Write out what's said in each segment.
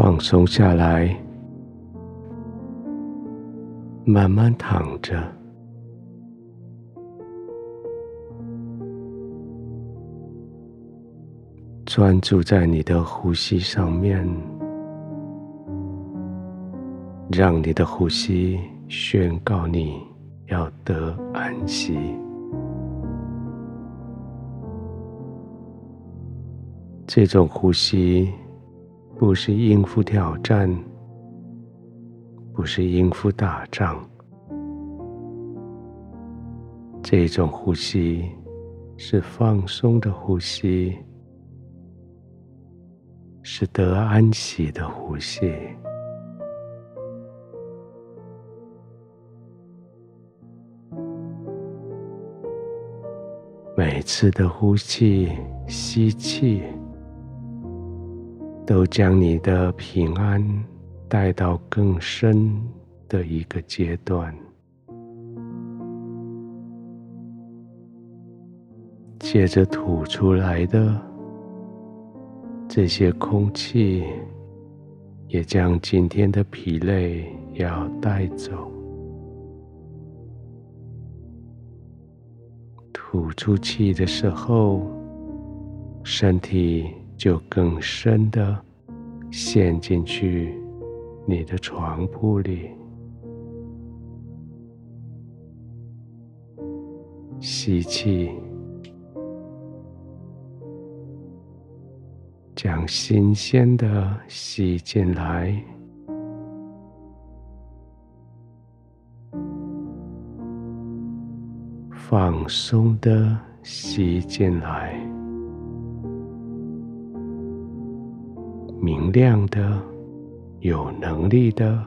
放松下来，慢慢躺着，专注在你的呼吸上面，让你的呼吸宣告你要得安息。这种呼吸不是应付挑战，不是应付打仗。这种呼吸是放松的呼吸，是得安息的呼吸。每次的呼气，吸气。都将你的平安带到更深的一个阶段。接着吐出来的这些空气，也将今天的疲累要带走。吐出气的时候，身体。就更深的陷进去你的床铺里，吸气，将新鲜的吸进来，放松的吸进来。明亮的、有能力的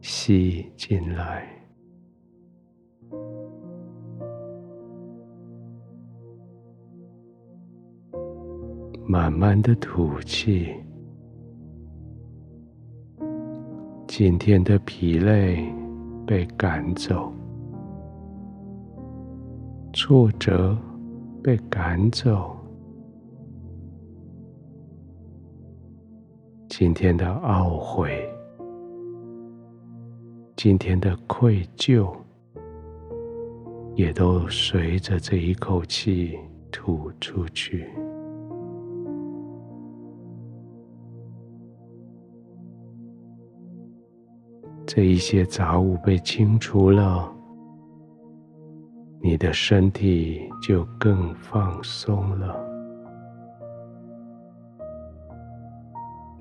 吸进来，慢慢的吐气。今天的疲累被赶走，挫折被赶走。今天的懊悔，今天的愧疚，也都随着这一口气吐出去。这一些杂物被清除了，你的身体就更放松了。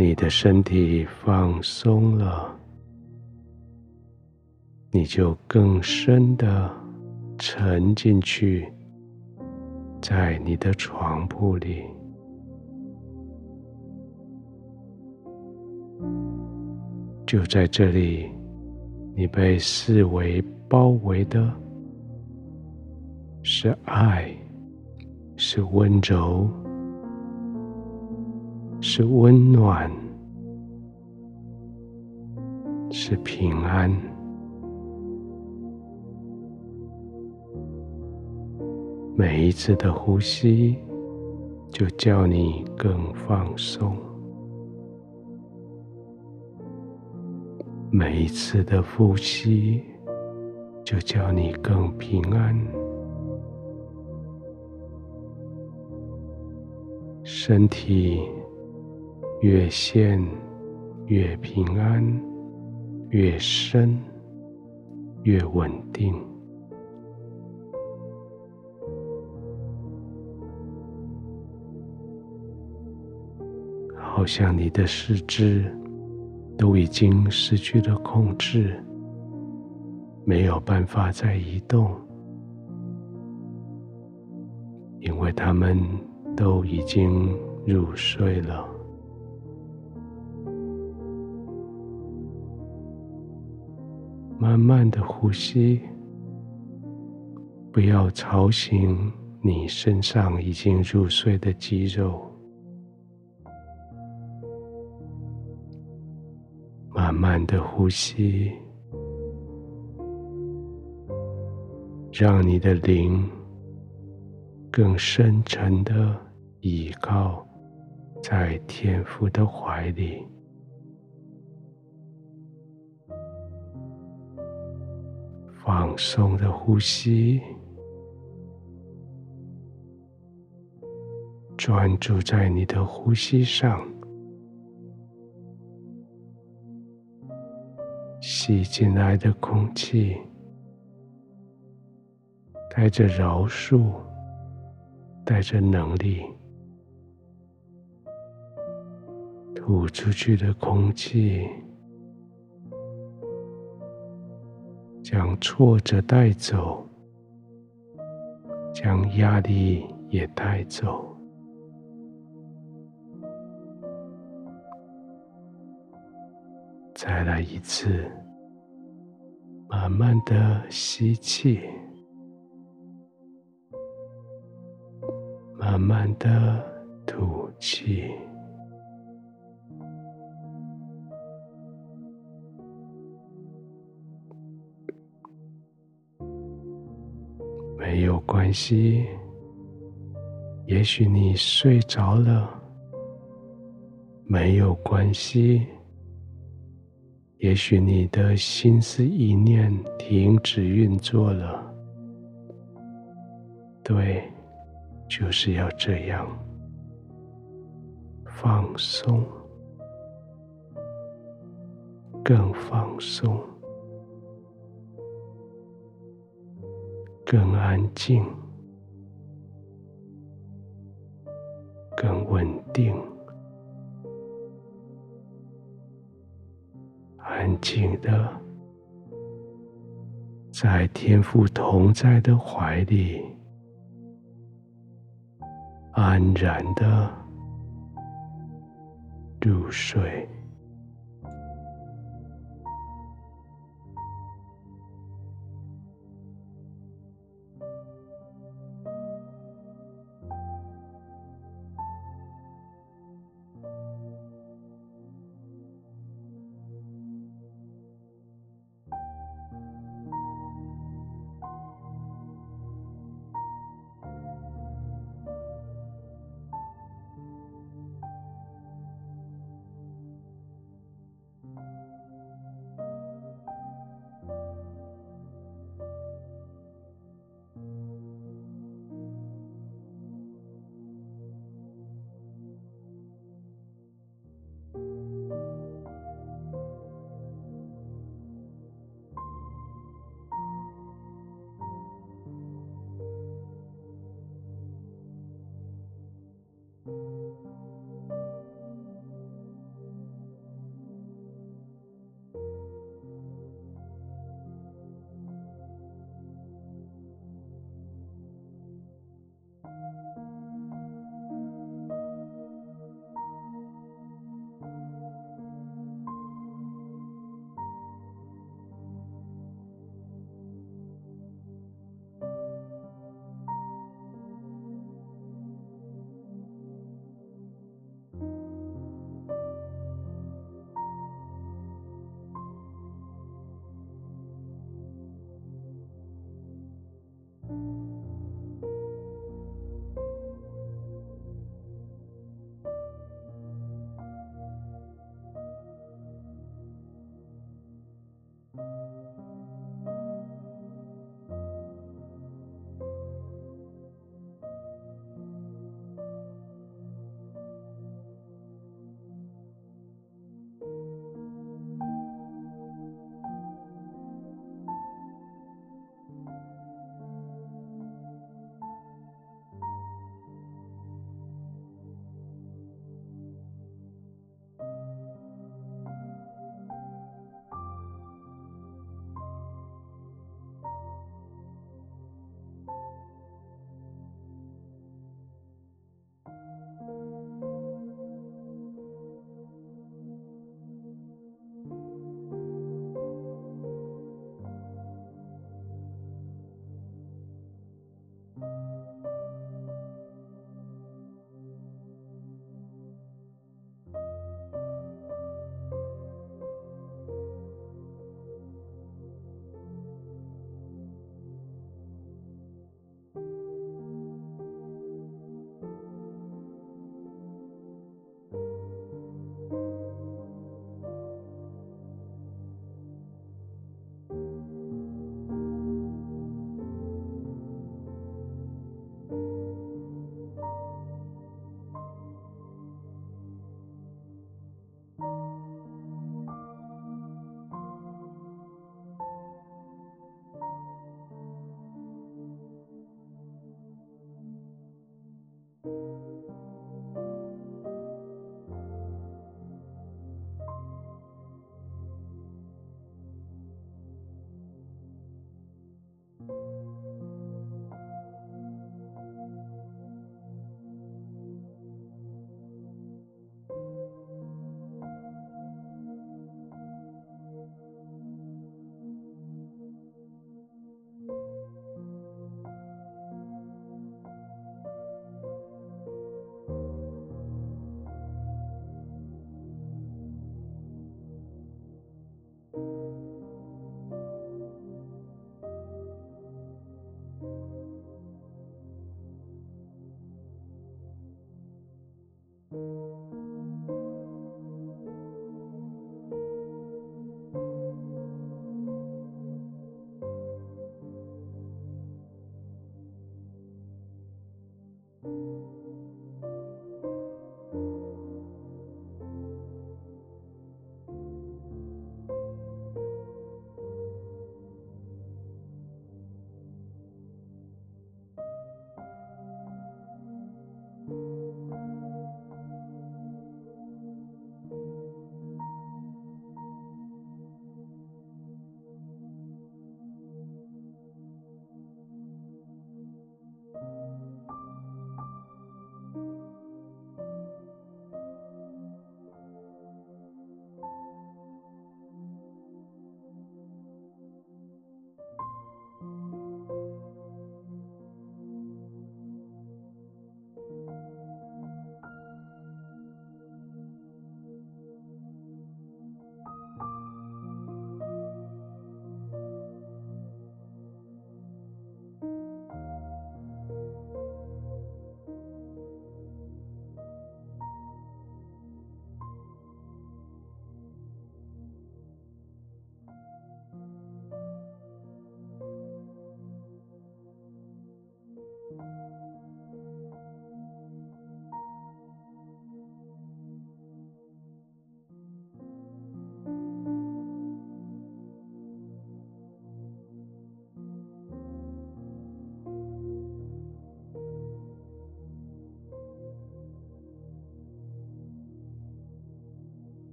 你的身体放松了，你就更深的沉进去，在你的床铺里，就在这里，你被四围包围的是爱，是温柔。是温暖，是平安。每一次的呼吸，就叫你更放松；每一次的呼吸，就叫你更平安。身体。越陷越平安，越深越稳定，好像你的四肢都已经失去了控制，没有办法再移动，因为他们都已经入睡了。慢慢的呼吸，不要吵醒你身上已经入睡的肌肉。慢慢的呼吸，让你的灵更深沉的倚靠在天父的怀里。放松的呼吸，专注在你的呼吸上，吸进来的空气带着饶恕，带着能力。吐出去的空气，将挫折带走，将压力也带走。再来一次，慢慢的吸气，慢慢的吐气。关系，也许你睡着了。没有关系，也许你的心思意念停止运作了。对，就是要这样，放松，更放松。更安静，更稳定，安静的在天父同在的怀里，安然的入睡。